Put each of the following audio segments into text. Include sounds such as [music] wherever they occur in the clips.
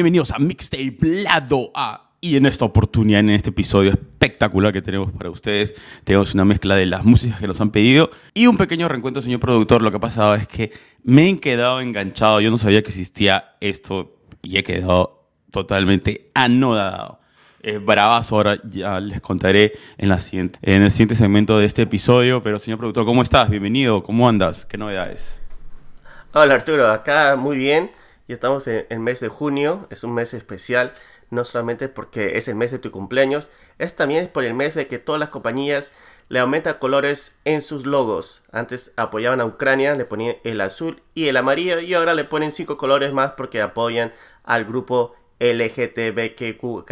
Bienvenidos a Mixtape Lado A. Y en esta oportunidad, en este episodio espectacular que tenemos para ustedes, tenemos una mezcla de las músicas que nos han pedido y un pequeño reencuentro, señor productor. Lo que ha pasado es que me he quedado enganchado. Yo no sabía que existía esto y he quedado totalmente anodado. Es bravazo, ahora ya les contaré en, la siguiente, en el siguiente segmento de este episodio. Pero, señor productor, ¿cómo estás? Bienvenido, ¿cómo andas? ¿Qué novedades? Hola Arturo, acá muy bien. Ya estamos en el mes de junio, es un mes especial, no solamente porque es el mes de tu cumpleaños, es también por el mes de que todas las compañías le aumentan colores en sus logos. Antes apoyaban a Ucrania, le ponían el azul y el amarillo y ahora le ponen cinco colores más porque apoyan al grupo LGTBQKRASF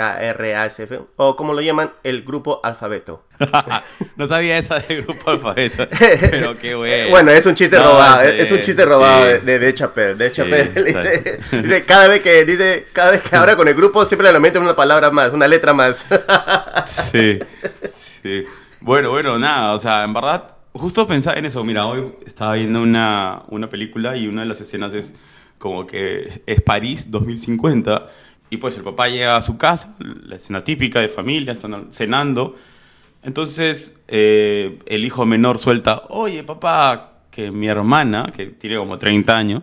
o como lo llaman, el grupo alfabeto. [laughs] no sabía esa del grupo alfabeto, [laughs] pero qué bueno. Bueno, es un chiste robado, es un chiste robado de, de Chappelle. De Chappelle [laughs] dice, cada vez que dice, cada vez que habla con el grupo siempre le meten una palabra más, una letra más. sí, sí. Bueno, bueno, nada, o sea, en verdad, justo pensaba en eso. Mira, hoy estaba viendo una, una película y una de las escenas es como que es París 2050 y pues el papá llega a su casa, la escena típica de familia, están cenando. Entonces eh, el hijo menor suelta, oye papá, que mi hermana, que tiene como 30 años,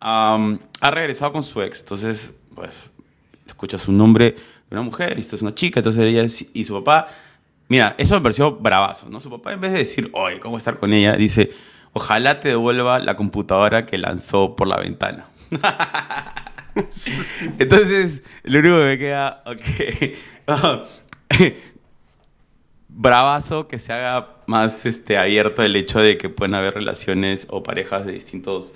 ha regresado con su ex. Entonces, pues, escucha su nombre de una mujer y esto es una chica. Entonces ella y su papá, mira, eso me pareció bravazo, ¿no? Su papá en vez de decir, oye, ¿cómo estar con ella? Dice, ojalá te devuelva la computadora que lanzó por la ventana. [laughs] Entonces, lo único que me queda, ok. [laughs] Bravazo que se haga más este, abierto el hecho de que pueden haber relaciones o parejas de distintos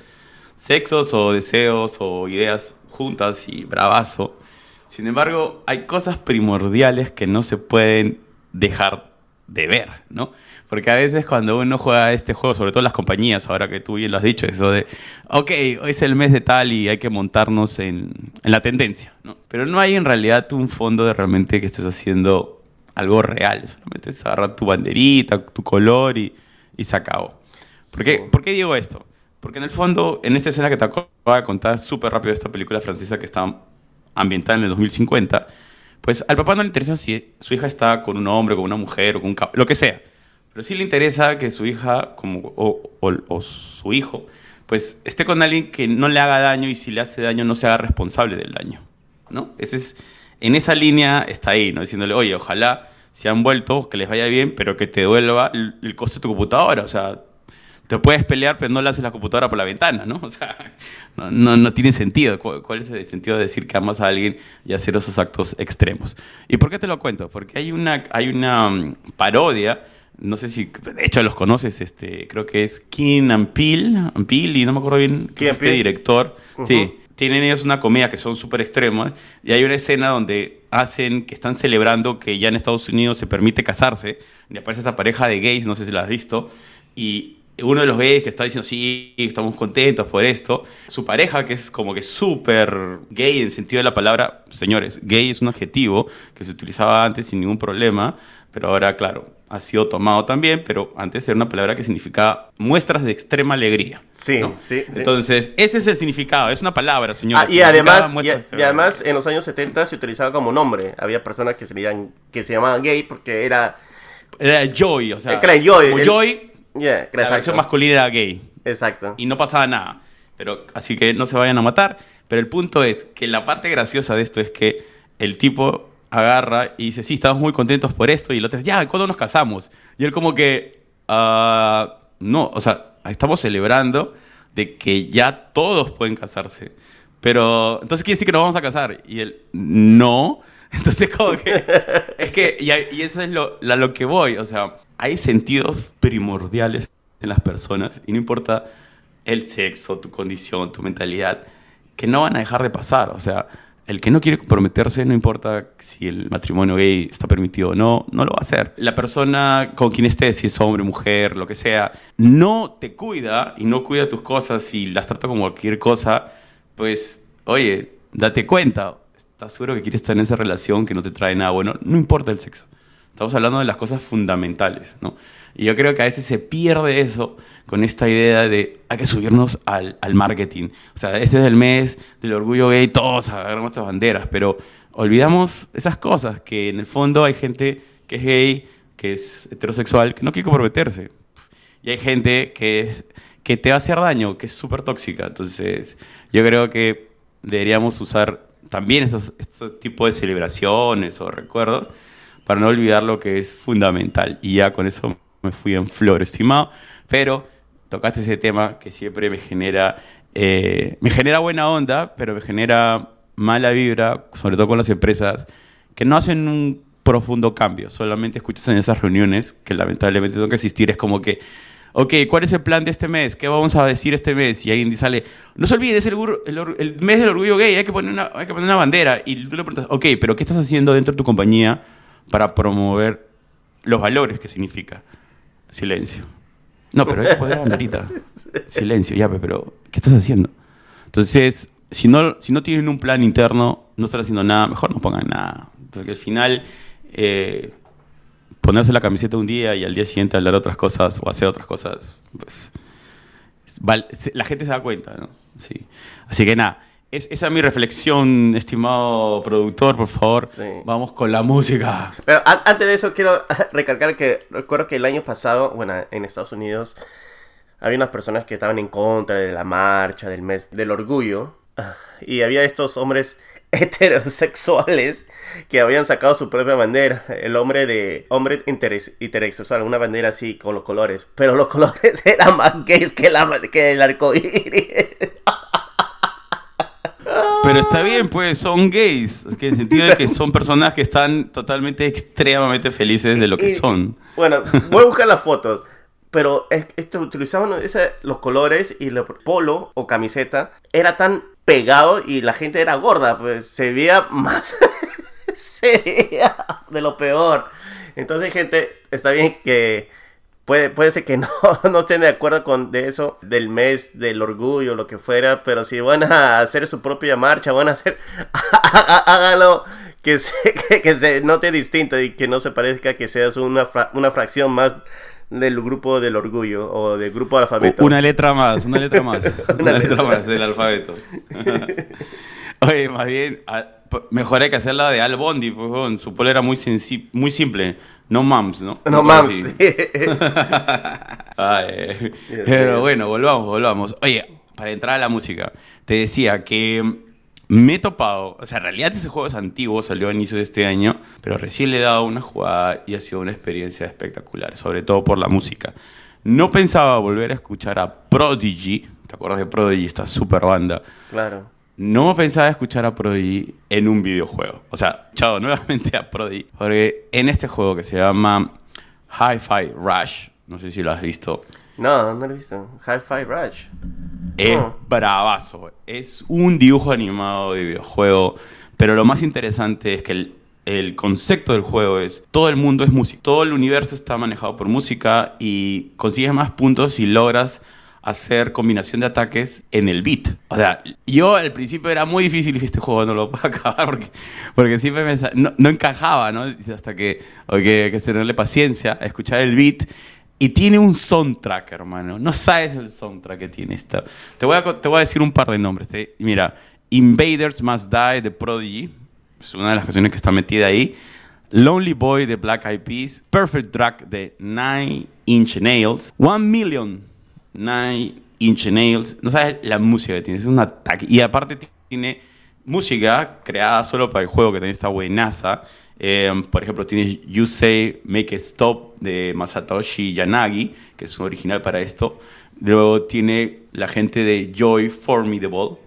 sexos o deseos o ideas juntas y bravazo. Sin embargo, hay cosas primordiales que no se pueden dejar de ver, ¿no? Porque a veces cuando uno juega este juego, sobre todo las compañías, ahora que tú bien lo has dicho, eso de, ok, hoy es el mes de tal y hay que montarnos en, la tendencia, ¿no? Pero no hay en realidad un fondo de realmente que estés haciendo algo real, solamente es agarrar tu banderita, tu color y, se acabó. ¿Por qué, ¿Por qué digo esto? Porque en el fondo, en esta escena que te acabo de contar súper rápido esta película francesa que está ambientada en el 2050, pues al papá no le interesa si su hija está con un hombre, con una mujer o con un lo que sea. Pero sí le interesa que su hija como, o, su hijo pues esté con alguien que no le haga daño y si le hace daño no se haga responsable del daño. ¿no? Ese es, en esa línea está ahí, ¿no? diciéndole, oye, ojalá se han vuelto, que les vaya bien, pero que te devuelva el, el costo de tu computadora. O sea, te puedes pelear, pero no le haces la computadora por la ventana, ¿no? O sea, [laughs] no, no, tiene sentido. ¿Cuál, es el sentido de decir que amas a alguien y hacer esos actos extremos? ¿Y por qué te lo cuento? Porque hay una, hay una mm, parodia no sé si, de hecho los conoces, este, creo que es Kim Ampil, Ampil y no me acuerdo bien qué es este director. Sí, tienen ellos una comedia que son súper extremas y hay una escena donde hacen que están celebrando que ya en Estados Unidos se permite casarse y aparece esta pareja de gays, no sé si la has visto, y uno de los gays que está diciendo, sí, estamos contentos por esto, su pareja, que es como que súper gay en sentido de la palabra, señores, gay es un adjetivo que se utilizaba antes sin ningún problema, pero ahora, claro, ha sido tomado también, pero antes era una palabra que significaba muestras de extrema alegría. Sí, sí, Entonces, ese es el significado, es una palabra, señor. Ah, y, además, y, además, en los años 70 se utilizaba como nombre. Había personas que se, que se llamaban gay porque era... Era Joy, o sea... Era Joy. Como Joy Yeah, la versión masculina era gay. Exacto. Y no pasaba nada. Pero, así que no se vayan a matar. Pero el punto es que la parte graciosa de esto es que el tipo agarra y dice, sí, estamos muy contentos por esto. Y el otro dice, ya, ¿cuándo nos casamos? Y él como que, ah, no, o sea, estamos celebrando de que ya todos pueden casarse. Pero, entonces quiere decir que nos vamos a casar. Y él, no. [laughs] Entonces, como que. es que. Y, eso es lo, a lo que voy. O sea, hay sentidos primordiales en las personas. Y no importa el sexo, tu condición, tu mentalidad, que no van a dejar de pasar. O sea, el que no quiere comprometerse, no importa si el matrimonio gay está permitido o no, no lo va a hacer. La persona con quien estés, si es hombre, mujer, lo que sea, no te cuida y no cuida tus cosas y las trata como cualquier cosa, pues, oye, date cuenta estás seguro que quieres estar en esa relación que no te trae nada bueno, no importa el sexo. Estamos hablando de las cosas fundamentales, ¿no? Y yo creo que a veces se pierde eso con esta idea de hay que subirnos al, al marketing. O sea, este es el mes del orgullo gay, todos agarramos nuestras banderas, pero olvidamos esas cosas, que en el fondo hay gente que es gay, que es heterosexual, que no quiere comprometerse. Y hay gente que, es, que te va a hacer daño, que es súper tóxica. Entonces, yo creo que deberíamos usar también estos, tipos de celebraciones o recuerdos para no olvidar lo que es fundamental. Y ya con eso me fui en flor, estimado. Pero tocaste ese tema que siempre me genera, eh, me genera buena onda, pero me genera mala vibra, sobre todo con las empresas que no hacen un profundo cambio, solamente escuchas en esas reuniones que lamentablemente tengo que asistir, es como que, ok, ¿cuál es el plan de este mes? ¿Qué vamos a decir este mes? Y alguien sale, no se olvide, es el, el, el, mes del orgullo gay, hay que, poner una, hay que poner una bandera. Y tú le preguntas, ok, pero ¿qué estás haciendo dentro de tu compañía para promover los valores que significa? Silencio. No, pero hay que poner banderita. [laughs] Silencio, ya, pero ¿qué estás haciendo? Entonces, si no, si no tienen un plan interno, no están haciendo nada, mejor no pongan nada. Porque al final, eh, ponerse la camiseta un día y al día siguiente hablar otras cosas o hacer otras cosas, pues la gente se da cuenta, ¿no? Sí. Así que nada, es, esa es mi reflexión, estimado productor, por favor. Sí. Vamos con la música. Pero antes de eso quiero [laughs] recalcar que recuerdo que el año pasado, bueno, en Estados Unidos había unas personas que estaban en contra de la marcha del mes del orgullo y había estos hombres [laughs] heterosexuales que habían sacado su propia bandera. El hombre de hombre heterosexual, una bandera así con los colores. Pero los [laughs] colores eran más gays que, la, que el arco iris. Pero está bien, pues son gays. Que en el sentido de que son personas que están totalmente, extremadamente felices de lo que son. Bueno, voy a buscar las fotos. Pero esto, utilizaban ese, los colores y el polo o camiseta. Era tan pegado y la gente era gorda, pues se veía más, [laughs] de lo peor. Entonces, gente, está bien que puede, puede ser que [laughs] no, no estén de acuerdo con de eso, del mes del orgullo, lo que fuera, pero si van a hacer su propia marcha, van a hacer, [laughs] hágalo que se, que, se note distinto y que no se parezca que seas una, una fracción más del grupo del orgullo o del grupo alfabeto. Una letra más, una letra más. [laughs] una, letra, más del alfabeto. [laughs] Oye, más bien, mejor hay que hacerla de Al Bondi, pues, su polo era muy, muy simple. No mams, ¿no? No, mams. [laughs] pero bueno, volvamos, volvamos. Oye, para entrar a la música, te decía que me he topado, o sea, en realidad ese juego es antiguo, salió a inicio de este año, pero recién le he dado una jugada y ha sido una experiencia espectacular, sobre todo por la música. No pensaba volver a escuchar a Prodigy, ¿te acuerdas de Prodigy, esta super banda? Claro. No pensaba escuchar a Prodigy en un videojuego. O sea, chao, [laughs] nuevamente a Prodigy. Porque en este juego que se llama Hi-Fi Rush, no sé si lo has visto. No, no lo he visto. Hi-Fi Rush. Es bravazo. Es un dibujo animado de videojuego. Pero lo más interesante es que el, concepto del juego es todo el mundo es música. Todo el universo está manejado por música y consigues más puntos si logras hacer combinación de ataques en el beat. O sea, yo al principio era muy difícil dije, este juego no lo puedo [laughs] acabar porque, porque siempre me, no, encajaba, ¿no? Hasta que hay que tenerle paciencia, escuchar el beat y tiene un soundtrack, hermano. No sabes el soundtrack que tiene esta. Te voy a, te voy a decir un par de nombres. Mira, Invaders Must Die de Prodigy. Es una de las canciones que está metida ahí. Lonely Boy de Black Eyed Peas. Perfect Track de Nine Inch Nails. One Million Nine Inch Nails. No sabes la música que tiene. Es un ataque. Y aparte tiene música creada solo para el juego que también está buenaza. Eh, por ejemplo, tienes You Say Make It Stop de Masatoshi Yanagi, que es un original para esto. Luego tiene la gente de Joy Formidable,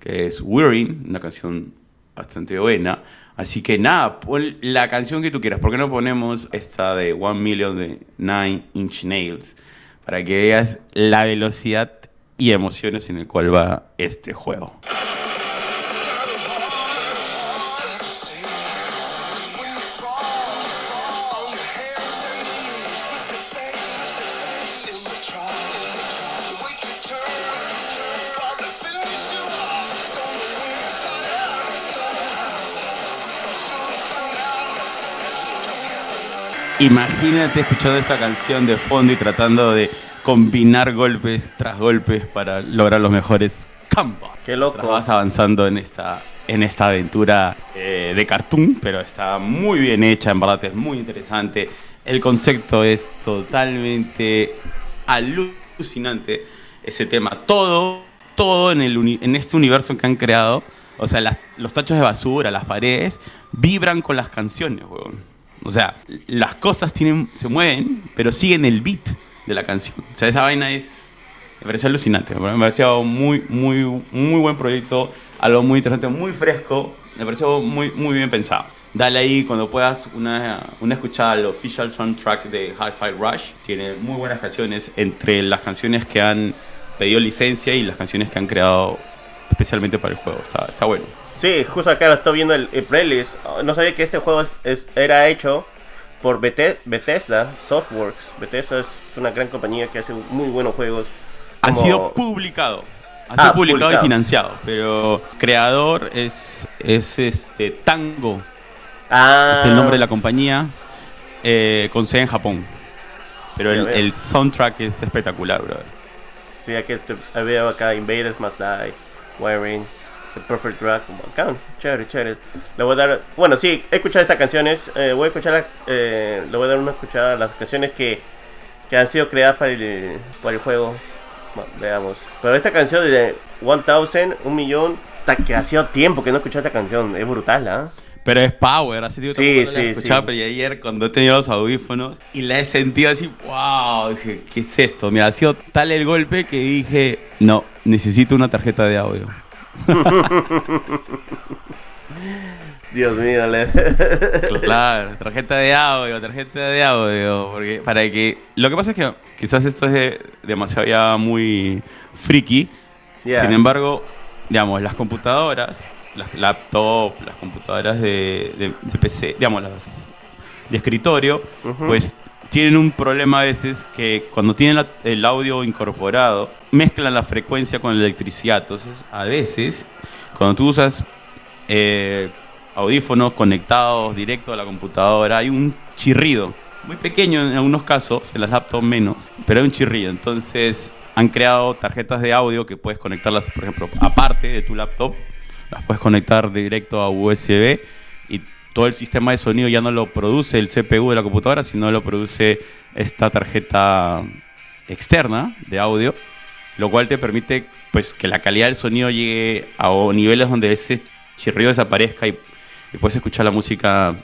que es Wearing, una canción bastante buena. Así que nada, pon la canción que tú quieras. ¿Por qué no ponemos esta de One Million de Nine Inch Nails? Para que veas la velocidad y emociones en el cual va este juego. Imagínate escuchando esta canción de fondo y tratando de combinar golpes tras golpes para lograr los mejores combos. Qué loco. Vas avanzando en esta, en esta aventura eh, de cartoon, pero está muy bien hecha, en verdad es muy interesante. El concepto es totalmente alucinante, ese tema. Todo, todo en, el en este universo que han creado, o sea, las- los tachos de basura, las paredes, vibran con las canciones, weón. O sea, las cosas tienen, se mueven, pero siguen el beat de la canción. O sea, esa vaina es. Me pareció alucinante. Me pareció muy, muy, muy buen proyecto. Algo muy interesante, muy fresco. Me pareció muy, muy bien pensado. Dale ahí cuando puedas una, una escuchada al official soundtrack de Hi-Fi Rush. Tiene muy buenas canciones entre las canciones que han pedido licencia y las canciones que han creado especialmente para el juego. Está, está bueno. Sí, justo acá lo estoy viendo el, el playlist. Oh, No sabía que este juego es, es- era hecho por Bete- Bethesda Softworks. Bethesda es una gran compañía que hace muy buenos juegos. Han como- sido publicado. Ah, sido publicado publicado. y financiado. Pero creador es, es este Tango. Ah, Es el nombre de la compañía. eh, con sede en Japón. Pero el, el soundtrack es espectacular, brother. Sí, aquí te- veo acá Invaders Must Die, Wiring, The Perfect Drag. Acá, chévere, chévere. Le voy a dar. Bueno, sí, he escuchado estas canciones. eh, voy a escuchar. la- eh, le voy a dar una escuchada a las canciones que, que han sido creadas para el, para el juego. Bueno, veamos. Pero esta canción de 1000, un millón. que ha sido tiempo que no escuché esta canción. Es brutal, ¿ah? Pero es power, hace tiempo Sí, la sí, escuchaba, sí. pero ayer cuando he tenido los audífonos y la he sentido así, wow, dije, ¿qué es esto? Me ha sido tal el golpe que dije, no, necesito una tarjeta de audio. [laughs] Dios mío, le- Claro, tarjeta de audio, tarjeta de audio, porque para que... Lo que pasa es que quizás esto es de- demasiado ya muy friki, sin embargo, digamos, las computadoras, las laptops, las computadoras de, de- de PC, digamos, las de escritorio, pues tienen un problema a veces que cuando tienen el audio incorporado, mezclan la frecuencia con la electricidad. Entonces, a veces, cuando tú usas eh, audífonos conectados directo a la computadora, hay un chirrido. Muy pequeño en algunos casos, en las laptops menos, pero hay un chirrido. Entonces, han creado tarjetas de audio que puedes conectarlas, por ejemplo, aparte de tu laptop, las puedes conectar directo a USB todo el sistema de sonido ya no lo produce el CPU de la computadora, sino lo produce esta tarjeta externa de audio, lo cual te permite pues que la calidad del sonido llegue a niveles donde ese chirrido desaparezca y, y puedes escuchar la música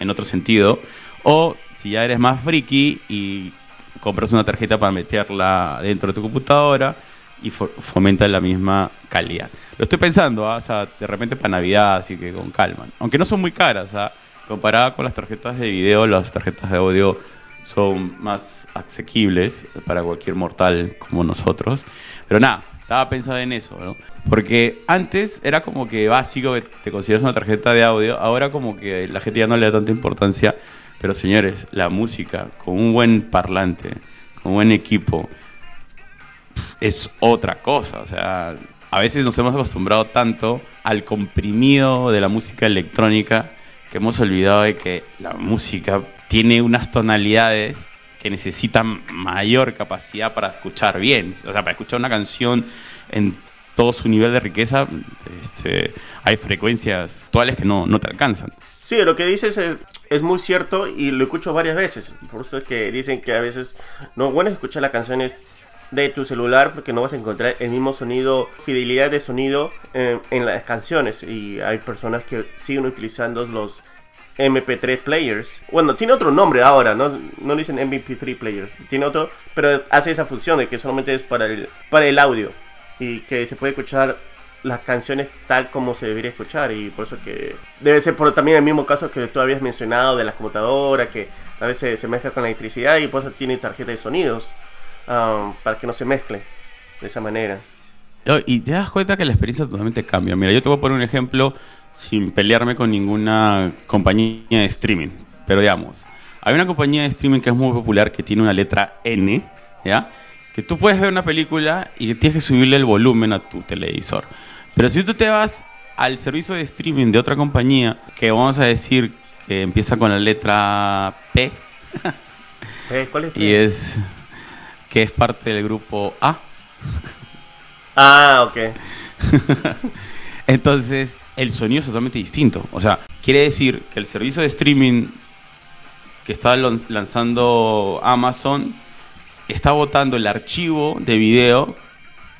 en otro sentido. O si ya eres más friki y compras una tarjeta para meterla dentro de tu computadora y fo- fomenta la misma calidad. Lo estoy pensando, ¿ah? o sea, de repente para Navidad, así que con calma. Aunque no son muy caras, ¿ah? comparada con las tarjetas de video, las tarjetas de audio son más asequibles para cualquier mortal como nosotros. Pero nada, estaba pensando en eso, ¿no? Porque antes era como que básico que te consideras una tarjeta de audio, ahora como que la gente ya no le da tanta importancia. Pero señores, la música con un buen parlante, con un buen equipo, es otra cosa. O sea, a veces nos hemos acostumbrado tanto al comprimido de la música electrónica que hemos olvidado de que la música tiene unas tonalidades que necesitan mayor capacidad para escuchar bien. O sea, para escuchar una canción en todo su nivel de riqueza, este, hay frecuencias actuales que no, no te alcanzan. Sí, lo que dices es, es muy cierto y lo escucho varias veces. Por eso es que dicen que a veces no bueno escuchar las canciones de tu celular porque no vas a encontrar el mismo sonido, fidelidad de sonido en, en las canciones. Y hay personas que siguen utilizando los MP3 players. Bueno, tiene otro nombre ahora, no, no dicen MP3 players. Tiene otro, pero hace esa función de que solamente es para el, para el audio. Y que se puede escuchar las canciones tal como se debería escuchar y por eso que debe ser por también el mismo caso que tú habías mencionado de las computadoras que a veces se mezcla con la electricidad y por eso tiene tarjeta de sonidos um, para que no se mezcle de esa manera. Y te das cuenta que la experiencia totalmente cambia. Mira, yo te voy a poner un ejemplo sin pelearme con ninguna compañía de streaming. Pero digamos, hay una compañía de streaming que es muy popular que tiene una letra N, ¿ya? Que tú puedes ver una película y tienes que subirle el volumen a tu televisor. Pero si tú te vas al servicio de streaming de otra compañía, que vamos a decir que empieza con la letra P. ¿Cuál es? [laughs] y es que es parte del grupo A. [laughs] Ah, ok. [laughs] Entonces, el sonido es totalmente distinto. O sea, quiere decir que el servicio de streaming que está lan- lanzando Amazon está botando el archivo de video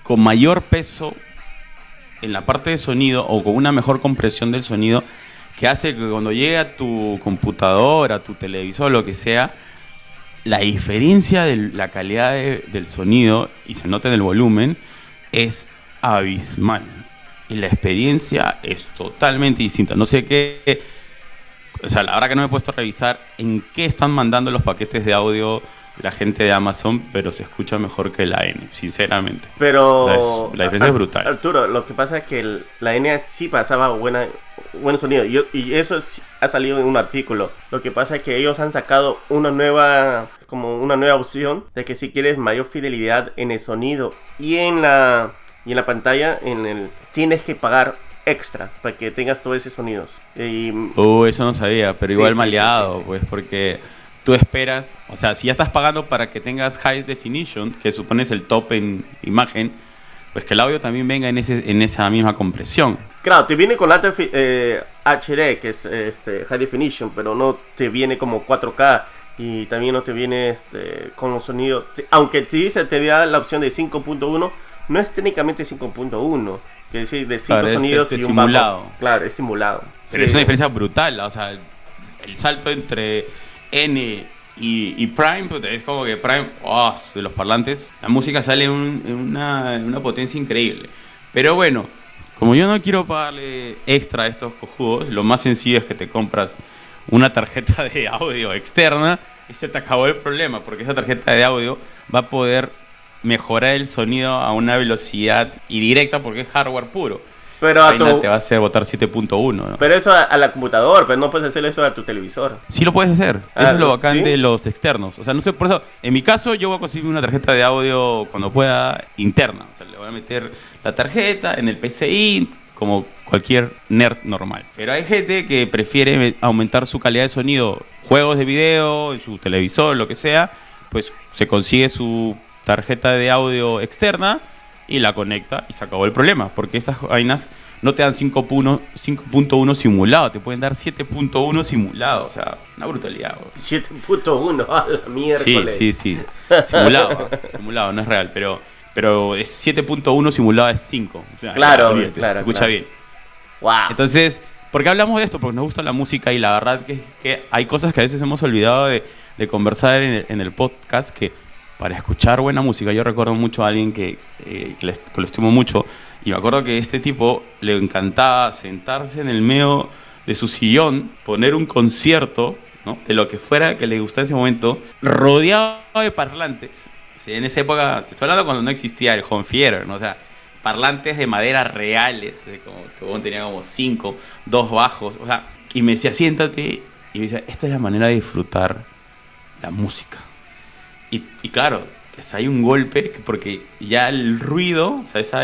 con mayor peso en la parte de sonido o con una mejor compresión del sonido que hace que cuando llegue a tu computadora, a tu televisor, lo que sea, la diferencia de la calidad de- del sonido y se nota en el volumen es abismal. Y la experiencia es totalmente distinta. No sé qué. O sea, la verdad que no me he puesto a revisar en qué están mandando los paquetes de audio la gente de Amazon, pero se escucha mejor que la N, sinceramente. Pero. O sea, es- la diferencia es Ar- brutal. Arturo, lo que pasa es que el- la N sí pasaba buena, buen sonido. Y, y eso sí ha salido en un artículo. Lo que pasa es que ellos han sacado una nueva. Como una nueva opción de que si quieres mayor fidelidad en el sonido y en la. Y en la pantalla, en el. Tienes que pagar extra para que tengas todos esos sonidos. Y, Uh, eso no sabía, pero Sí, igual sí, maleado, sí. pues, porque tú esperas, o sea, si ya estás pagando para que tengas high definition, que supones el top en imagen, pues que el audio también venga en, ese, en esa misma compresión. Claro, te viene con fi- eh, HD, que es este, High Definition, pero no te viene como 4K y también no te viene este, con los sonidos. Aunque te dice, te da la opción de 5.1, no es técnicamente 5.1, que decir de 5 Claro, es, sonidos este, y un simulado. bajo. Claro, es simulado. Pero Sí. es una diferencia brutal, o sea, el salto entre N y, Prime, pues, es como que Prime, oh, de los parlantes, la música sale en una, en una potencia increíble. Pero bueno, como yo no quiero pagarle extra a estos cojudos, lo más sencillo es que te compras una tarjeta [laughs] de audio externa y se te acabó el problema, porque esa tarjeta de audio va a poder mejorar el sonido a una velocidad y directa porque es hardware puro. Pero, a tu- te va a hacer botar 7.1, ¿no? pero eso a, a la computadora, pero no puedes hacer eso a tu televisor. Sí lo puedes hacer. Ah, eso es lo bacán ¿sí? de los externos. O sea, no sé, por eso, en mi caso, yo voy a conseguir una tarjeta de audio cuando pueda interna. O sea, le voy a meter la tarjeta en el PCI, como cualquier nerd normal. Pero hay gente que prefiere me- aumentar su calidad de sonido, juegos de video, en su televisor, lo que sea, pues se consigue su tarjeta de audio externa y la conecta y se acabó el problema. Porque estas vainas no te dan 5.1 5.1 simulado, te pueden dar 7.1 simulado. O sea, una brutalidad. bro. 7.1, [laughs] a la Sí, miércoles. sí, sí. Simulado, simulado, no es real, pero, pero es 7.1 simulado es 5. O sea, Claro, olvídate, claro, Se escucha claro. bien. Wow. Entonces, ¿por qué hablamos de esto? Porque nos gusta la música y la verdad que, que hay cosas que a veces hemos olvidado de, de conversar en el, en el podcast que para escuchar buena música, yo recuerdo mucho a alguien que, eh, que, le- que lo estimo mucho y me acuerdo que este tipo le encantaba sentarse en el medio de su sillón, poner un concierto ¿no? de lo que fuera que le gustara en ese momento, rodeado de parlantes. En esa época, te estoy hablando cuando no existía el home theater, ¿no? O sea, parlantes de madera reales, como, tenía como cinco, dos bajos, o sea, y me decía, siéntate, y me decía, esta es la manera de disfrutar la música. Y, y claro, pues hay un golpe, que- porque ya el ruido, o sea, esa,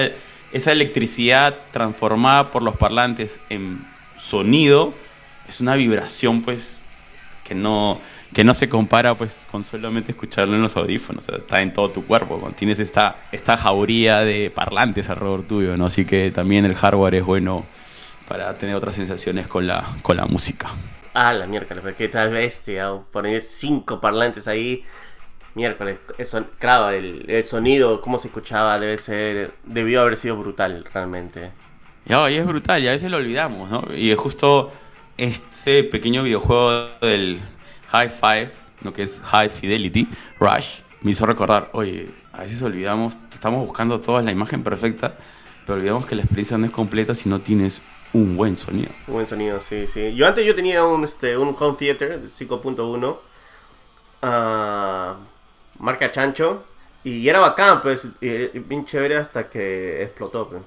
esa electricidad transformada por los parlantes en sonido, es una vibración, pues, que no, que no se compara, pues, con solamente escucharlo en los audífonos, o sea, está en todo tu cuerpo, tienes esta, esta jauría de parlantes alrededor tuyo, ¿no? Así que también el hardware es bueno para tener otras sensaciones con la, con la música. Ah, la pero qué tal bestia. Poner cinco parlantes ahí. Miércoles, eso, claro, el, el sonido, cómo se escuchaba, debe ser, debió haber sido brutal, realmente. Ya, y es brutal, y a veces lo olvidamos, ¿no? Y es justo este pequeño videojuego del High Five, lo que es High Fidelity, Rush, me hizo recordar, oye, a veces olvidamos, estamos buscando toda la imagen perfecta, pero olvidamos que la experiencia no es completa si no tienes un buen sonido. Un buen sonido, sí, sí. Yo antes yo tenía un, este, un home theater de 5.1, ah, marca Chancho, y era bacán, pues, y- y bien chévere hasta que explotó, pues.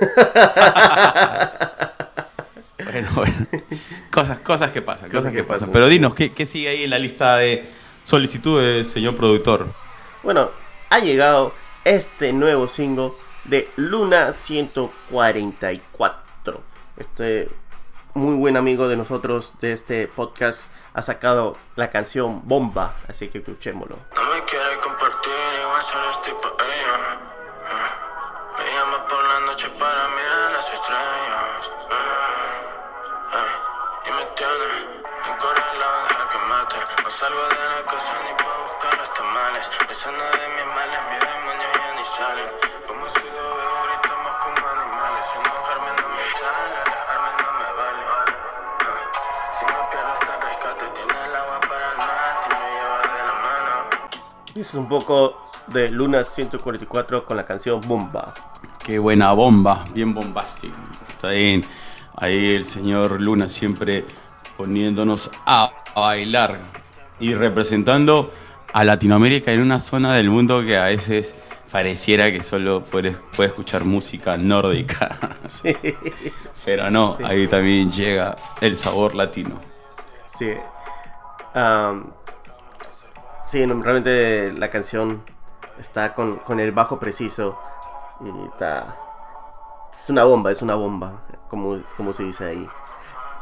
[laughs] Bueno, bueno. Cosas, cosas que pasan, cosas, que, que pasan. pasan, Pero dinos, ¿qué, ¿qué sigue ahí en la lista de solicitudes, señor productor? Bueno, ha llegado este nuevo single de Luna 144. Este muy buen amigo de nosotros de este podcast ha sacado la canción Bomba, así que escuchémoslo. No me quiere compartir, igual solo estoy pa' ella. Me llama por la noche para mirar las estrellas. Y me tiene en correr la baja que mate. No salgo de la casa ni pa' buscar los tamales. Esa Y eso es un poco de Luna 144 con la canción Bomba. Qué buena bomba, bien bombástica. Está bien. Ahí el señor Luna siempre poniéndonos a, bailar y representando a Latinoamérica en una zona del mundo que a veces pareciera que solo puede, puede escuchar música nórdica. [laughs] Sí, Pero no, Sí, ahí sí. también llega el sabor latino. sí. Am, sí, no, realmente la canción está con, con el bajo preciso y está... Es una bomba, es una bomba, como, como se dice ahí.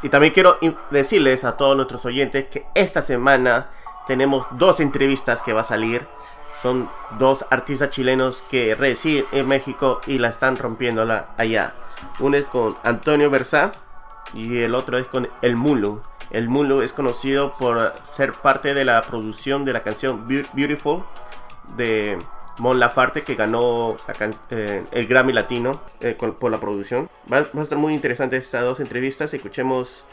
Y también quiero decirles a todos nuestros oyentes que esta semana tenemos dos entrevistas que va a salir. Son dos artistas chilenos que residen en México y la están rompiéndola allá. Uno es con Antonio Versá y el otro es con El Mulo. El Mulo es conocido por ser parte de la producción de la canción Beau- Beautiful de Mon Lafarte que ganó la eh, el Grammy Latino eh, con- por la producción. Va, va a estar muy interesante estas dos entrevistas. Escuchemos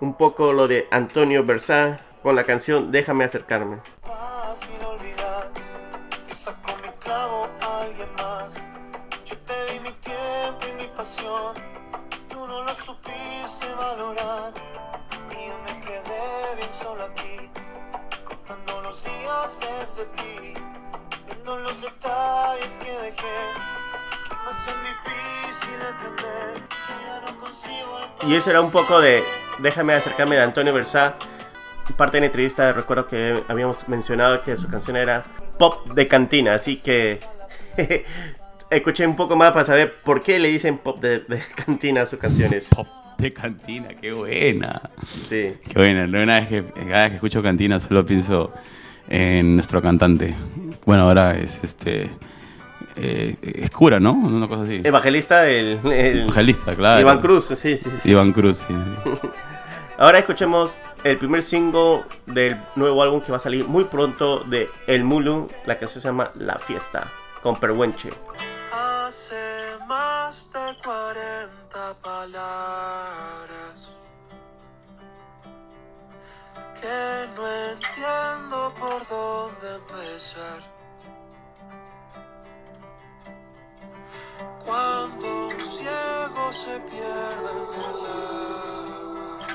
un poco lo de Antonio Versá con la canción Déjame acercarme. fácil olvidar saco mi clavo a alguien más. Yo te di mi tiempo y mi pasión, tú no lo supiste valorar. Me quedé bien solo aquí, contando los días desde ti, viendo los detalles que dejé, que me hacen difícil entender que ya no consigo el Y eso era un poco de Déjame acercarme de Antonio Versá. Parte de la entrevista recuerdo que habíamos mencionado que su canción era pop de cantina, así que [laughs] escuché un poco más para saber por qué le dicen pop de, de cantina a sus canciones. Pop de cantina, qué buena. Sí, Qué buena. Una vez que, cada vez que escucho cantina solo pienso en nuestro cantante. Bueno, ahora es este. Eh, es cura, ¿no? Una cosa así. evangelista, el, el- Evangelista, claro. Iván Cruz, sí, sí, sí. Iván Cruz, sí. [laughs] Ahora escuchemos el primer single del nuevo álbum que va a salir muy pronto de El Mulu. La canción se llama La Fiesta, con Perwenche. Hace más de 40 palabras que no entiendo por dónde empezar. Cuando un ciego se pierde en el agua.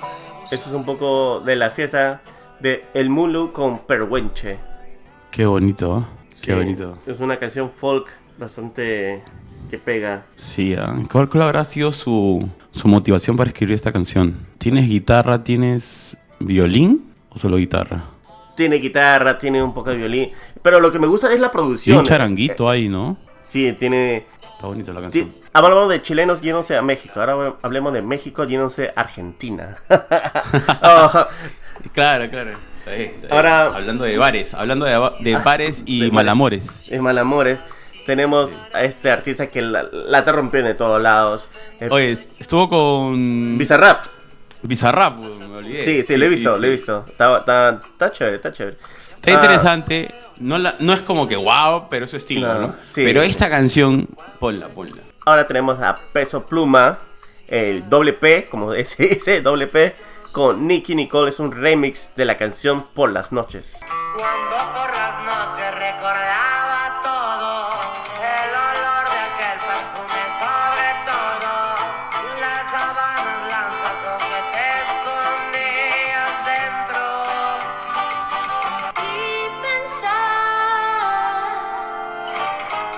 Podemos Esto es un poco de la fiesta de El Mulu con Perwenche. Qué bonito, ¿eh? Sí, Qué bonito. Es una canción folk bastante que pega. Sí, ah, ¿cuál, cuál habrá sido su, su motivación para escribir esta canción? ¿Tienes guitarra, tienes violín o solo guitarra? Tiene guitarra, tiene un poco de violín. Pero lo que me gusta es la Y producción. un charanguito ahí, ¿no? Sí, tiene. Está bonita la canción. Sí, hablamos de chilenos yéndose a México. Ahora hablemos de México yéndose a Argentina. [laughs] [laughs] Oh, Claro, claro. Está. Ahora- Hablando de bares, hablando de, de bares y de malamores. Es Malamores. Tenemos a este artista que la, la está rompiendo de todos lados. Eh, Oye, estuvo con Bizarrap. Bizarrap, me olvidé. Sí, sí, lo he visto, sí. lo he visto. Está, está, está chévere, está chévere. Está Ah, interesante. No, la- no es como que wow, pero es su estilo, No, ¿no? sí. Pero esta canción, ponla, ponla. Ahora tenemos a Peso Pluma, el doble P, como [laughs] se dice, doble P, con Nicky Nicole. Es un remix de la canción Por las noches. Cuando por las noches recordaba todo, el olor de aquel perfume sobre todo, las sábanas blancas donde te escondías dentro. Y pensar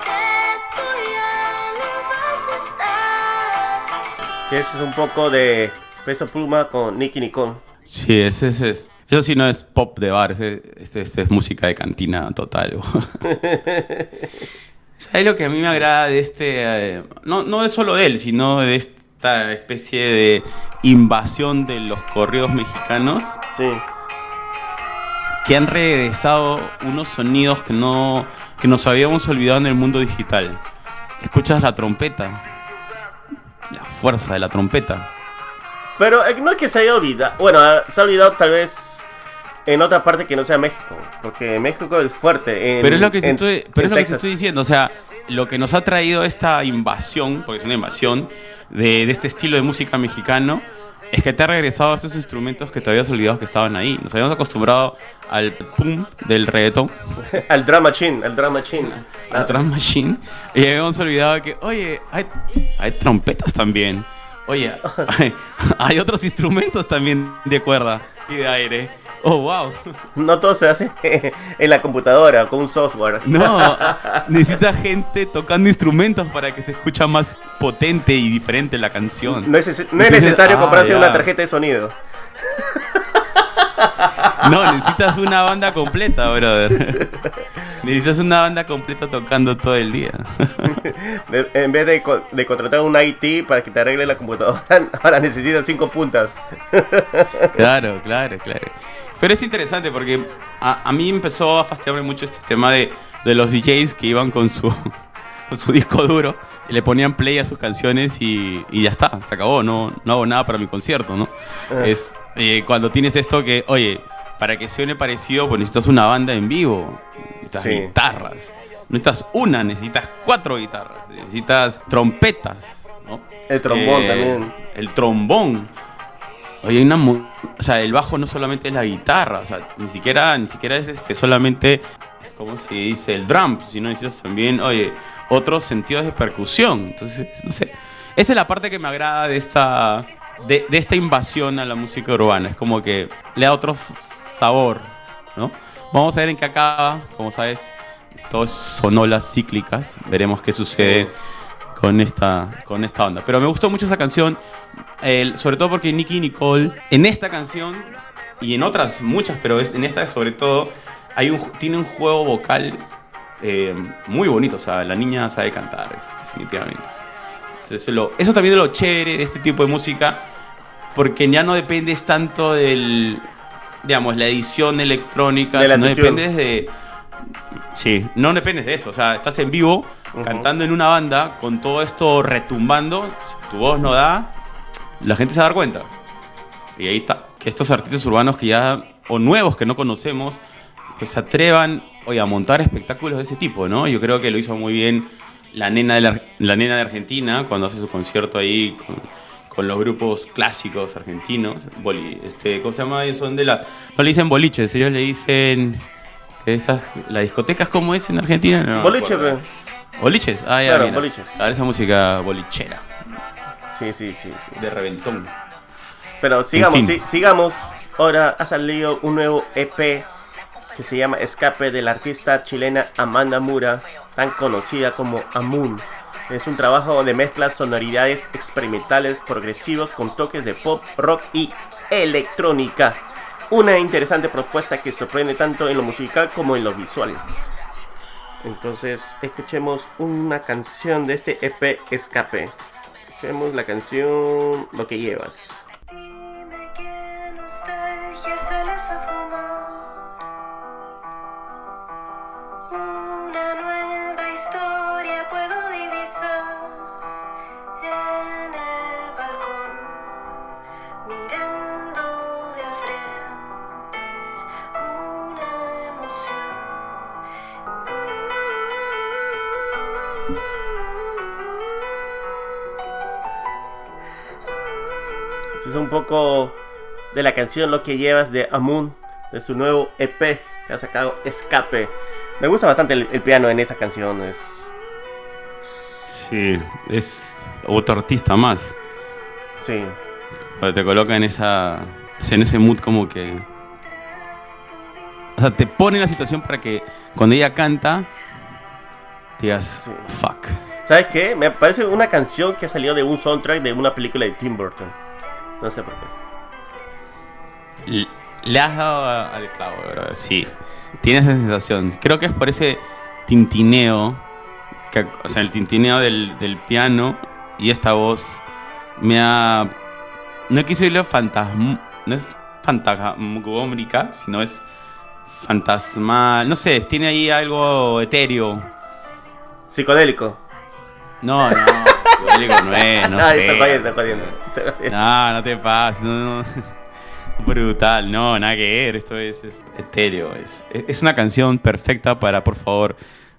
que tú ya no vas a estar. Eso es un poco de Peso Pluma con Nicky Nicole. Sí, ese, ese es. Eso sí no es pop de bar, ese, este, este es música de cantina total. [laughs] ¿Sabes lo que a mí me agrada de este? eh, no, no es solo de él, sino de, est- esta especie de invasión de los correos mexicanos Sí. que han regresado unos sonidos que no que nos habíamos olvidado en el mundo digital. Escuchas la trompeta, la fuerza de la trompeta. Pero eh, no es que se haya olvidado. Bueno, ah, se ha olvidado tal vez en otra parte que no sea México. Porque México es fuerte. En, Pero es lo que en- estoy, pero es lo que te estoy diciendo, o sea, lo que nos ha traído esta invasión, porque es una invasión de, de este estilo de música mexicano, es que te ha regresado a esos instrumentos que te habías olvidado que estaban ahí. Nos habíamos acostumbrado al pum del reggaetón, [laughs] al drama machine, al drama machine. al drum machine, y habíamos olvidado que, oye, hay, hay trompetas también. Oye, [laughs] hay, otros instrumentos también de cuerda y de aire. Oh, wow. No todo se hace [laughs] en la computadora con un software. No, [laughs] necesita gente tocando instrumentos para que se escucha más potente y diferente la canción. No es, no es Entonces, necesario ah, comprarse una tarjeta de sonido. No, necesitas una banda completa, brother. Necesitas una banda completa tocando todo el día. [laughs] De- en vez de, co- de contratar un IT para que te arregle la computadora, [laughs] ahora necesitas cinco puntas. [laughs] Claro, claro, claro. Pero es interesante porque a, a mí empezó a fastidiarme mucho este tema de, de los DJs que iban con su, con su disco duro y le ponían play a sus canciones y, y ya está, se acabó, no, no hago nada para mi concierto, ¿no? Ah. Es, eh, cuando tienes esto que, oye, para que suene parecido, pues necesitas una banda en vivo, necesitas Sí. guitarras, no necesitas una, necesitas cuatro guitarras, necesitas trompetas, ¿no? El trombón Eh, también. El trombón. Oye, hay una o sea, el bajo no solamente es la guitarra, o sea, ni siquiera, ni siquiera es este solamente, ¿cómo se dice? El drum, sino necesitas también, oye, otros sentidos de percusión. Entonces, no sé. Esa es la parte que me agrada de esta, de, de esta invasión a la música urbana. Es como que le da otro f- sabor, ¿no? Vamos a ver en qué acaba, como sabes, todo son olas cíclicas. Veremos qué sucede con esta, con esta onda. Pero me gustó mucho esa canción, sobre todo porque Nicky Nicole, en esta canción y en otras muchas, pero en esta sobre todo, hay un, tiene un juego vocal eh, muy bonito. O sea, la niña sabe cantar, es- definitivamente. Eso, eso también es lo chévere de este tipo de música, porque ya no dependes tanto del, digamos, la edición electrónica, autotune. dependes de... Sí, no dependes de eso, o sea, estás en vivo, cantando en una banda, con todo esto retumbando, si tu voz no da, la gente se va a dar cuenta. Y ahí está, que estos artistas urbanos que ya, o nuevos que no conocemos, pues se atrevan, oye, a montar espectáculos de ese tipo, ¿no? Yo creo que lo hizo muy bien la nena de, la, la nena de Argentina cuando hace su concierto ahí con, con los grupos clásicos argentinos. Boli- este, ¿Cómo se llama? Ellos son de la... No le dicen boliches, ellos le dicen... Esas, ¿La discoteca es como es en Argentina? No me Boliche, acuerdo. pe. ¿Boliches? Ah, ya, Claro, mira. boliches. A ver esa música bolichera, Sí, sí, sí, sí. de reventón. Pero sigamos, En fin. sí, sigamos. Ahora ha salido un nuevo EP que se llama Escape de la artista chilena Amanda Mura, tan conocida como Amun. Es un trabajo donde mezcla sonoridades experimentales progresivos con toques de pop, rock y electrónica. Una interesante propuesta que sorprende tanto en lo musical como en lo visual. Entonces, escuchemos una canción de este EP Escape. Escuchemos la canción Lo que llevas. Dime qué nostalgia a fumar. Es un poco de la canción Lo que llevas de Amun, de su nuevo EP que ha sacado Escape. Me gusta bastante el, el piano en esta canción. Es, Sí, es otro artista más. sí, Pero te coloca en esa en ese mood como que o sea te pone en la situación para que cuando ella canta digas Sí. fuck ¿Sabes qué? Me parece una canción que salió de un soundtrack de una película de Tim Burton. No sé por qué. Le has dado al clavo bro. sí tienes esa sensación creo que es por ese tintineo que, o sea el tintineo del, del piano y esta voz me ha... No quiso decirlo fantasma... No es fantasmagórica, sino es fantasmal. No sé, tiene ahí algo etéreo. Psicodélico. No, no, no es, no sé. está jodiendo, está jodiendo. Está jodiendo. No, no te pases, no, no. Brutal, no, nada que ver, esto es, es etéreo. Es, es una canción perfecta para, por favor,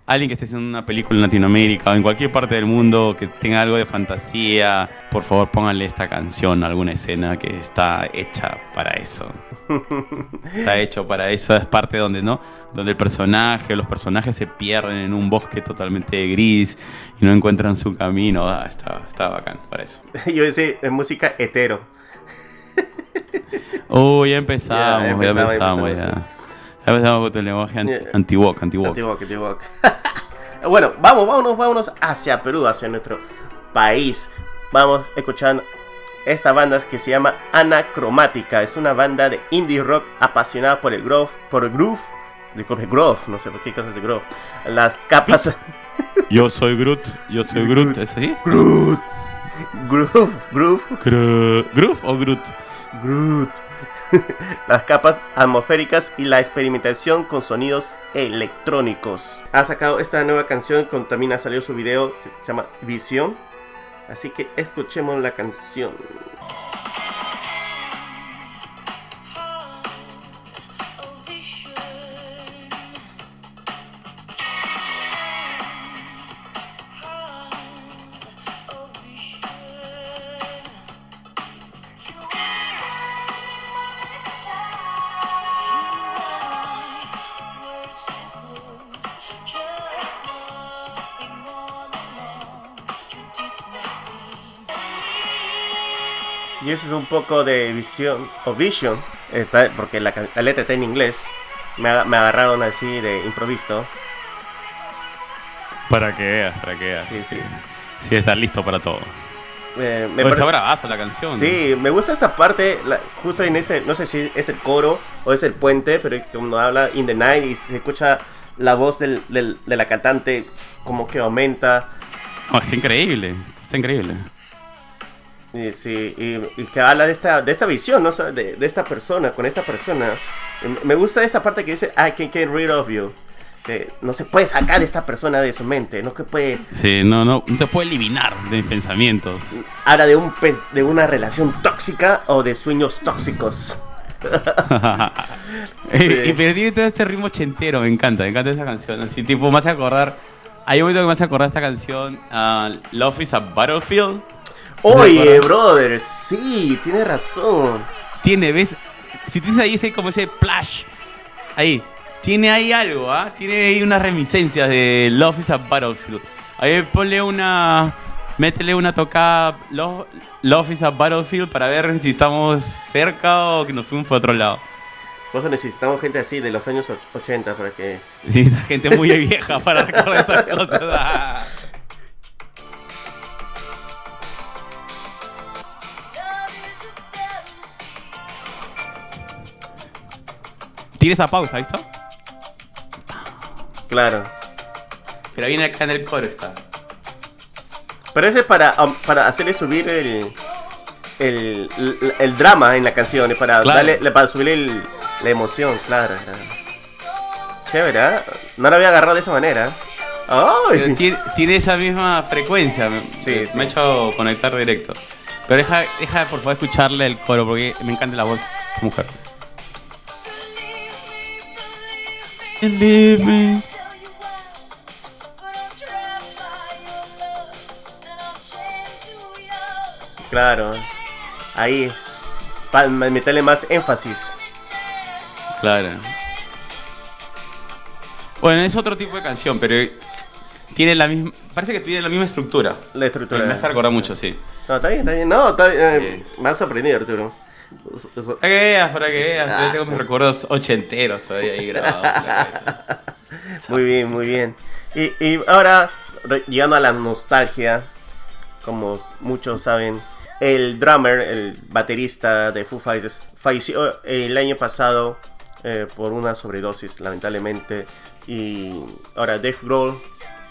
alguien que esté haciendo una película en Latinoamérica o en cualquier parte del mundo que tenga algo de fantasía, por favor pónganle esta canción a alguna escena que está hecha para eso. [laughs] Está hecho para eso, es parte donde, ¿no? Donde el personaje o los personajes se pierden en un bosque totalmente gris y no encuentran su camino. Ah, está, está bacán para eso. [laughs] Yo decía, es música hetero. Oh, ya empezamos, Ya, ya empezamos, ya. empezamos. Ya empezamos con tu lenguaje anti- Ya. antiguoc, antiguoc. Antiguo, antiguo. [laughs] bueno, vamos, vámonos, vámonos hacia Perú, hacia nuestro país. Vamos escuchando esta banda que se llama Anacromática. Es una banda de indie rock apasionada por el groove, por el groove, disculpe, groove, no sé por qué cosas de groove. Las capas [laughs] Yo soy Groot, yo soy Groot, ¿es así? groove, groove, groove, ¿Groove o Groot? groove. [laughs] Las capas atmosféricas y la experimentación con sonidos electrónicos. Ha sacado esta nueva canción, con, también su video que se llama Visión. Así que escuchemos la canción. Y eso es un poco de visión o vision, está, porque la, la letra está en inglés. Me, aga- me agarraron así de improviso. Para que veas, para que veas. Sí, sí. Sí, está listo para todo. Eh, me Pero está bravaza la canción. Sí, me gusta esa parte, la- justo en ese, no sé si es el coro o es el puente, pero es cuando habla In the Night y se escucha la voz del- del- de la cantante como que aumenta. No, está increíble, está increíble. Y, sí, y, y que habla de esta, de esta visión, ¿no? O sea, de, de esta persona, con esta persona. Me gusta esa parte que dice, I can get rid of you. Que no se puede sacar de esta persona de su mente, no que puede... Sí, no, no, no te puede eliminar de pensamientos. Habla de, un, pe- de una relación tóxica o de sueños tóxicos. [laughs] y, y- pero tiene todo este ritmo ochentero, me encanta, me encanta esa canción. Así tipo, hace acordar. Hay un momento que me hace acordar esta canción, ah, Love is a Battlefield. Oye, brother, sí, tiene razón. Tiene, ¿ves? Si tienes ahí ese como ese plash, ahí, tiene ahí algo, ¿ah? Tiene ahí unas reminiscencias de Love is a Battlefield. Ahí ponle una, métele una tocada Love, Love is a Battlefield para ver si estamos cerca o que nos fuimos por otro lado. Eso necesitamos gente así de los años och- 80 para que... Sí, [laughs] gente muy vieja para [laughs] recordar estas cosas. [laughs] Tiene esa pausa, ¿visto? Claro. Pero viene acá en el coro está. Pero ese es para, um, para hacerle subir el, el, el, el drama en la canción, es para, Claro. darle, para subirle el- la emoción, claro. claro. Chévere, ¿ah? No lo había agarrado de esa manera. Pero ¡Ay! tiene, tiene esa misma frecuencia. Me, Sí, me ha sí. hecho conectar directo. Pero deja, deja por favor escucharle el coro porque me encanta la voz de me. Claro. Ahí. Para meterle más énfasis. Claro. Bueno, es otro tipo de canción, pero tiene la misma. Parece que tiene la misma estructura. La estructura. Me hace recordar mucho, sí. No, está bien, está bien. No, está bien, eh, me ha sorprendido, Arturo. Para que veas, para que veas. Ah, Yo tengo mis recuerdos ochenteros todavía ahí grabados. en la cabeza. [laughs] Muy bien, muy bien. Y, y ahora, llegando a la nostalgia, como muchos saben, el drummer, el baterista de Foo Fighters, falleció el año pasado eh, por una sobredosis, lamentablemente. Y ahora Dave Grohl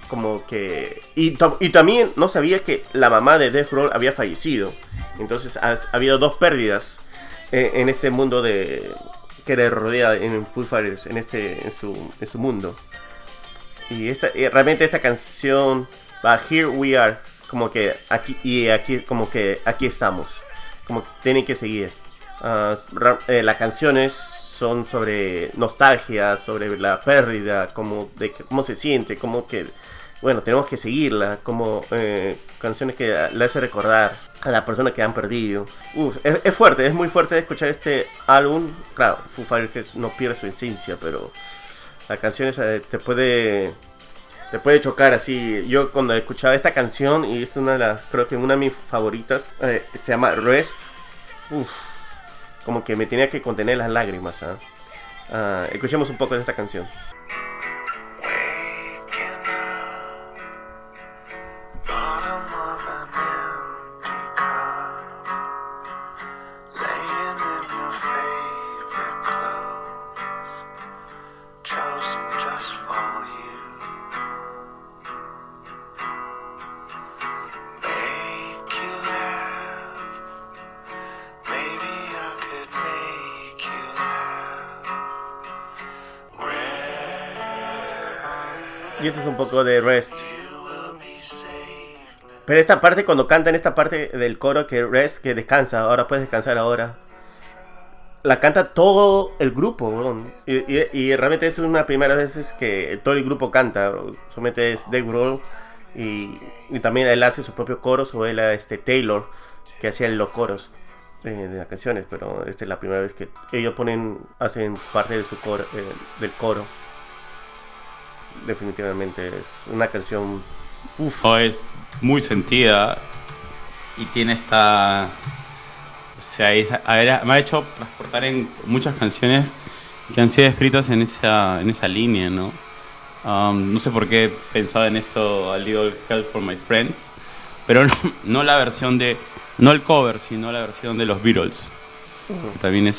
como que... Y, y también no sabía que la mamá de Death Roll había fallecido. Entonces ha, ha habido dos pérdidas eh, en este mundo de que le rodea en Foo Fighters, en, este, en, su, en su mundo. Y esta, y realmente esta canción va Here We Are, como que aquí y aquí como que aquí estamos, como que tienen que seguir. Eh, las canciones son sobre nostalgia, sobre la pérdida, como de cómo se siente, como que bueno tenemos que seguirla, como eh, canciones que le hace recordar a la persona que han perdido. Uf, es, es fuerte, es muy fuerte escuchar este álbum. Claro, Foo Fighters no pierde su esencia, pero la canción esa, eh, te puede te puede chocar así. Yo cuando escuchaba esta canción y es una de las creo que una de mis favoritas eh, se llama Rest. Uf, como que me tenía que contener las lágrimas. ¿ah? Ah, escuchemos un poco de esta canción. Poco de Rest. Pero esta parte, cuando cantan esta parte del coro que Rest, que descansa, ahora puedes descansar ahora. La canta todo el grupo, weón. y, y- y realmente es una primera vez que todo el grupo canta. bro. Solamente es Dave Grohl y, y también él hace sus propios coros o él este Taylor que hacía los coros eh, de las canciones. Pero esta es la primera vez que ellos ponen, hacen parte de su coro, eh, del coro. Definitivamente es una canción. Uf, No, es muy sentida y tiene esta. O sea, es- a ver, me ha hecho transportar en muchas canciones que han sido escritas en esa, en esa línea, ¿no? Um, no sé por qué he pensado en esto, A Little Help for My Friends, pero no, no la versión de. No el cover, sino la versión de los Beatles. También es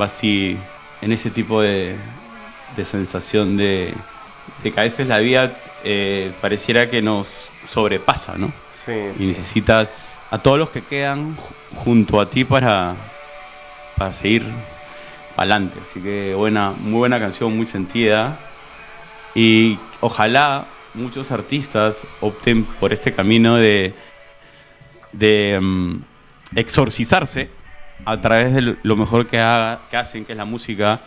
va así en ese tipo de, de sensación de, de que a veces la vida eh, pareciera que nos sobrepasa, ¿no? sí, Y necesitas a todos los que quedan ju- junto a ti para, para seguir adelante. Así que buena, muy buena canción, muy sentida. Y ojalá muchos artistas opten por este camino de, de mm, exorcizarse a través de lo mejor que, haga- que hacen, que es la música.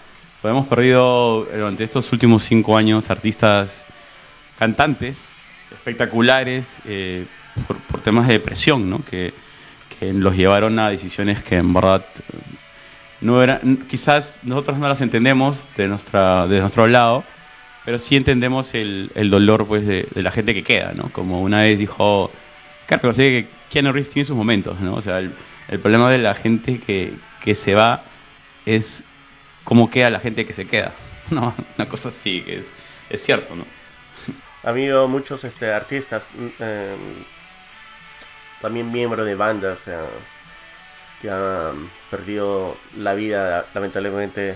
Pues hemos perdido durante estos últimos cinco años artistas cantantes espectaculares eh, por, por temas de depresión, ¿no? Que, que los llevaron a decisiones que en verdad eh, no eran, quizás nosotros no las entendemos de, nuestra, de nuestro lado, pero sí entendemos el, el dolor pues, de, de la gente que queda, ¿no? Como una vez dijo, claro, así que Keanu Reeves tiene sus momentos, ¿no? O sea, el, el problema de la gente que, que se va es cómo queda la gente que se queda, [laughs] ¿no? Una cosa así, que es, es cierto, ¿no? [laughs] Ha habido muchos este, artistas, mm, eh, también miembros de bandas, que han perdido la vida lamentablemente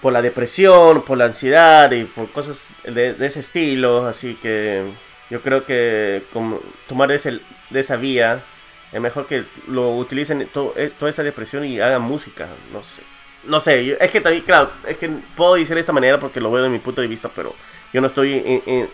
por la depresión, por la ansiedad y por cosas de, ese estilo. Así que yo creo que tomar de, ese- de esa vía es mejor que lo utilicen eh, toda esa depresión y hagan música. No sé. No sé, yo- es que también, claro, es que puedo decir de esta manera porque lo veo de mi punto de vista, pero yo no estoy en, en-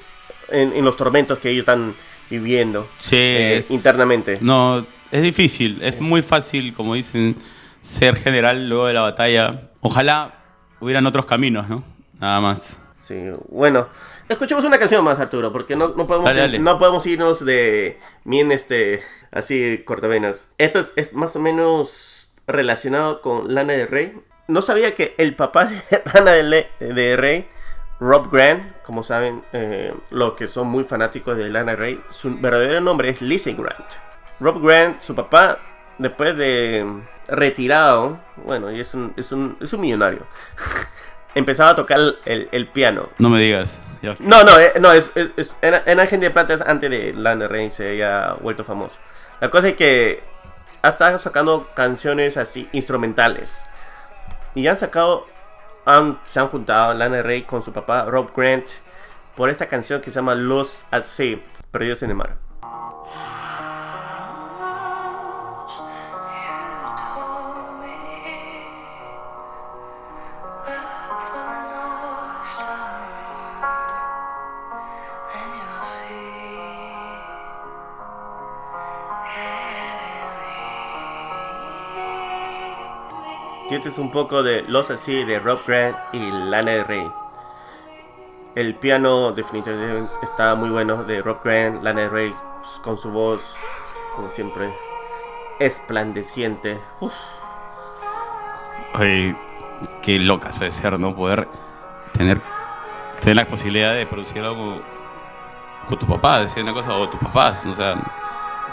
en- en los tormentos que ellos están viviendo Sí, eh, es- internamente. No, es difícil, es muy fácil, como dicen, ser general luego de la batalla. Ojalá hubieran otros caminos, ¿no? Nada más. Sí, bueno, escuchemos una canción más, Arturo, porque no, no podemos Dale, dale. no podemos irnos de bien este así cortavenas. Esto es, es más o menos relacionado con Lana del Rey. No sabía que el papá de [laughs] Lana Le- de Rey, Rob Grant, como saben, eh, los que son muy fanáticos de Lana Rey, su verdadero nombre es Lizzie Grant. Rob Grant, su papá, después de retirado, bueno, y es un, es un, es un millonario, [laughs] empezaba a tocar el- el piano. No me digas. Ya. No, no, eh, no, es, es, Gente de Plata es antes de Lana Rey se haya vuelto famosa. La cosa es que ha estado sacando canciones así instrumentales. Y han sacado, han, se han juntado Lana Rey con su papá Rob Grant. por esta canción que se llama Lost at Sea, Perdidos en el Mar. Y este es un poco de Los Así de Rob Grant y Lana Del Rey. El piano definitivamente está muy bueno de Rob Grant, Lana Del Rey pues, con su voz, como siempre, esplandeciente. Uf, Oye, qué loca debe ser, ¿no? Poder tener, tener la posibilidad de producir algo con tu papá, decir una cosa, o tus papás, o sea,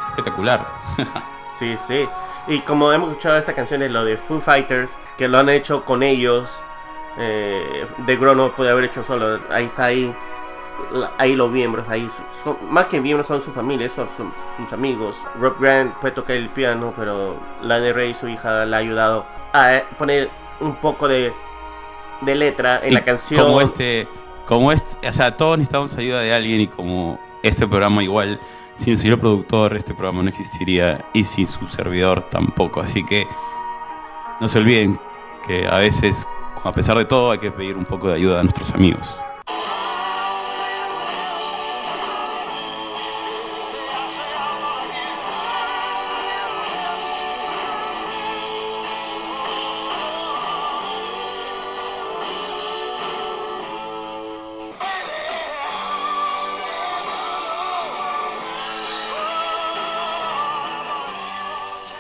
espectacular. [laughs] Sí, sí. Y como hemos escuchado esta canción es lo de Foo Fighters, que lo han hecho con ellos. Eh, de Gro no puede haber hecho solo. Ahí está ahí. Ahí los miembros, ahí son, más que miembros son su familia, son, son sus amigos. Rob Grant puede tocar el piano, pero Lana Rey, su hija, le ha ayudado a eh, poner un poco de, de letra en Y la canción. Como este, como este, o sea, todos necesitamos ayuda de alguien y como este programa igual, sin el señor productor, este programa no existiría y sin su servidor tampoco. Así que no se olviden que a veces, a pesar de todo, hay que pedir un poco de ayuda a nuestros amigos.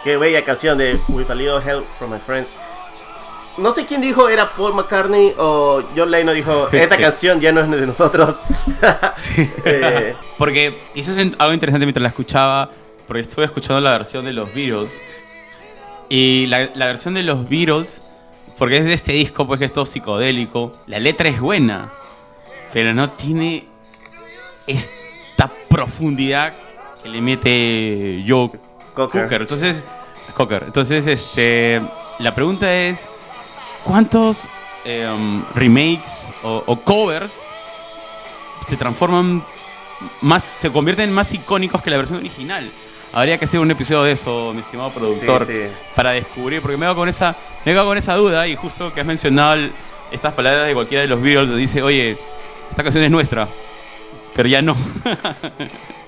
Qué bella canción de With a Little Help from My Friends. No sé quién dijo, era Paul McCartney o John Lennon dijo, [laughs] esta canción ya no es de nosotros. [laughs] Eh, Porque eso es algo interesante mientras la escuchaba, porque estuve escuchando la versión de los Beatles. Y la, la versión de los Beatles, porque es de este disco, pues que es todo psicodélico, la letra es buena, pero no tiene esta profundidad que le mete Joe Cocker. Cocker. Entonces, Cocker. Entonces, este, la pregunta es, ¿cuántos em, remakes o, o covers se transforman más, se convierten más icónicos que la versión original? Habría que hacer un episodio de eso, mi estimado productor, sí. para descubrir, porque me hago con esa, me hago con esa duda y justo que has mencionado el- estas palabras de cualquiera de los Beatles, dice, oye, esta canción es nuestra, pero ya no. [laughs]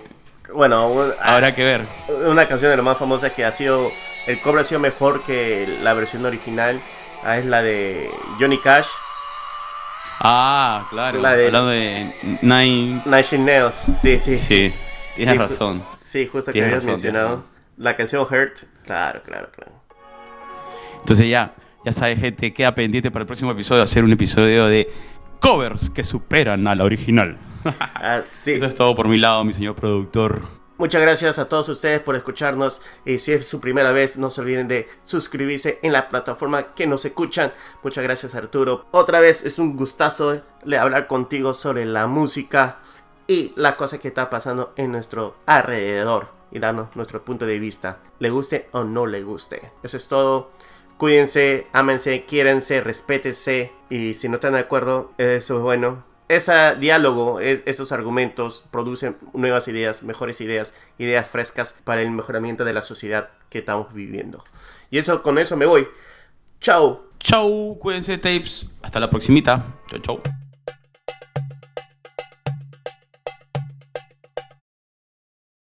Bueno, un- Habrá que ver. una canción de lo más famosas que ha sido, el cover ha sido mejor que la versión original, ah, es la de Johnny Cash, Ah, claro. La de- Hablando de Nine. Nine Inch Nails. Sí, sí. Sí, tienes [laughs] Sí, razón. Sí, justo que habías mencionado. La canción Hurt, claro, claro, claro. Entonces ya, ya sabes, gente, queda pendiente para el próximo episodio hacer un episodio de covers que superan a la original. [laughs] Ah, sí. Eso es todo por mi lado, mi señor productor. Muchas gracias a todos ustedes por escucharnos y si es su primera vez no se olviden de suscribirse en la plataforma que nos escuchan. Muchas gracias Arturo. Otra vez es un gustazo de hablar contigo sobre la música y la cosa que está pasando en nuestro alrededor y darnos nuestro punto de vista. Le guste o no le guste. Eso es todo. Cuídense, ámense, quiérense, respétense y si no están de acuerdo, eso es bueno. Ese diálogo, es- esos argumentos producen nuevas ideas, mejores ideas, ideas frescas para el mejoramiento de la sociedad que estamos viviendo. Y eso con eso me voy. Chao. Chau, cuídense, tapes. Hasta la proximita. Chau, chau.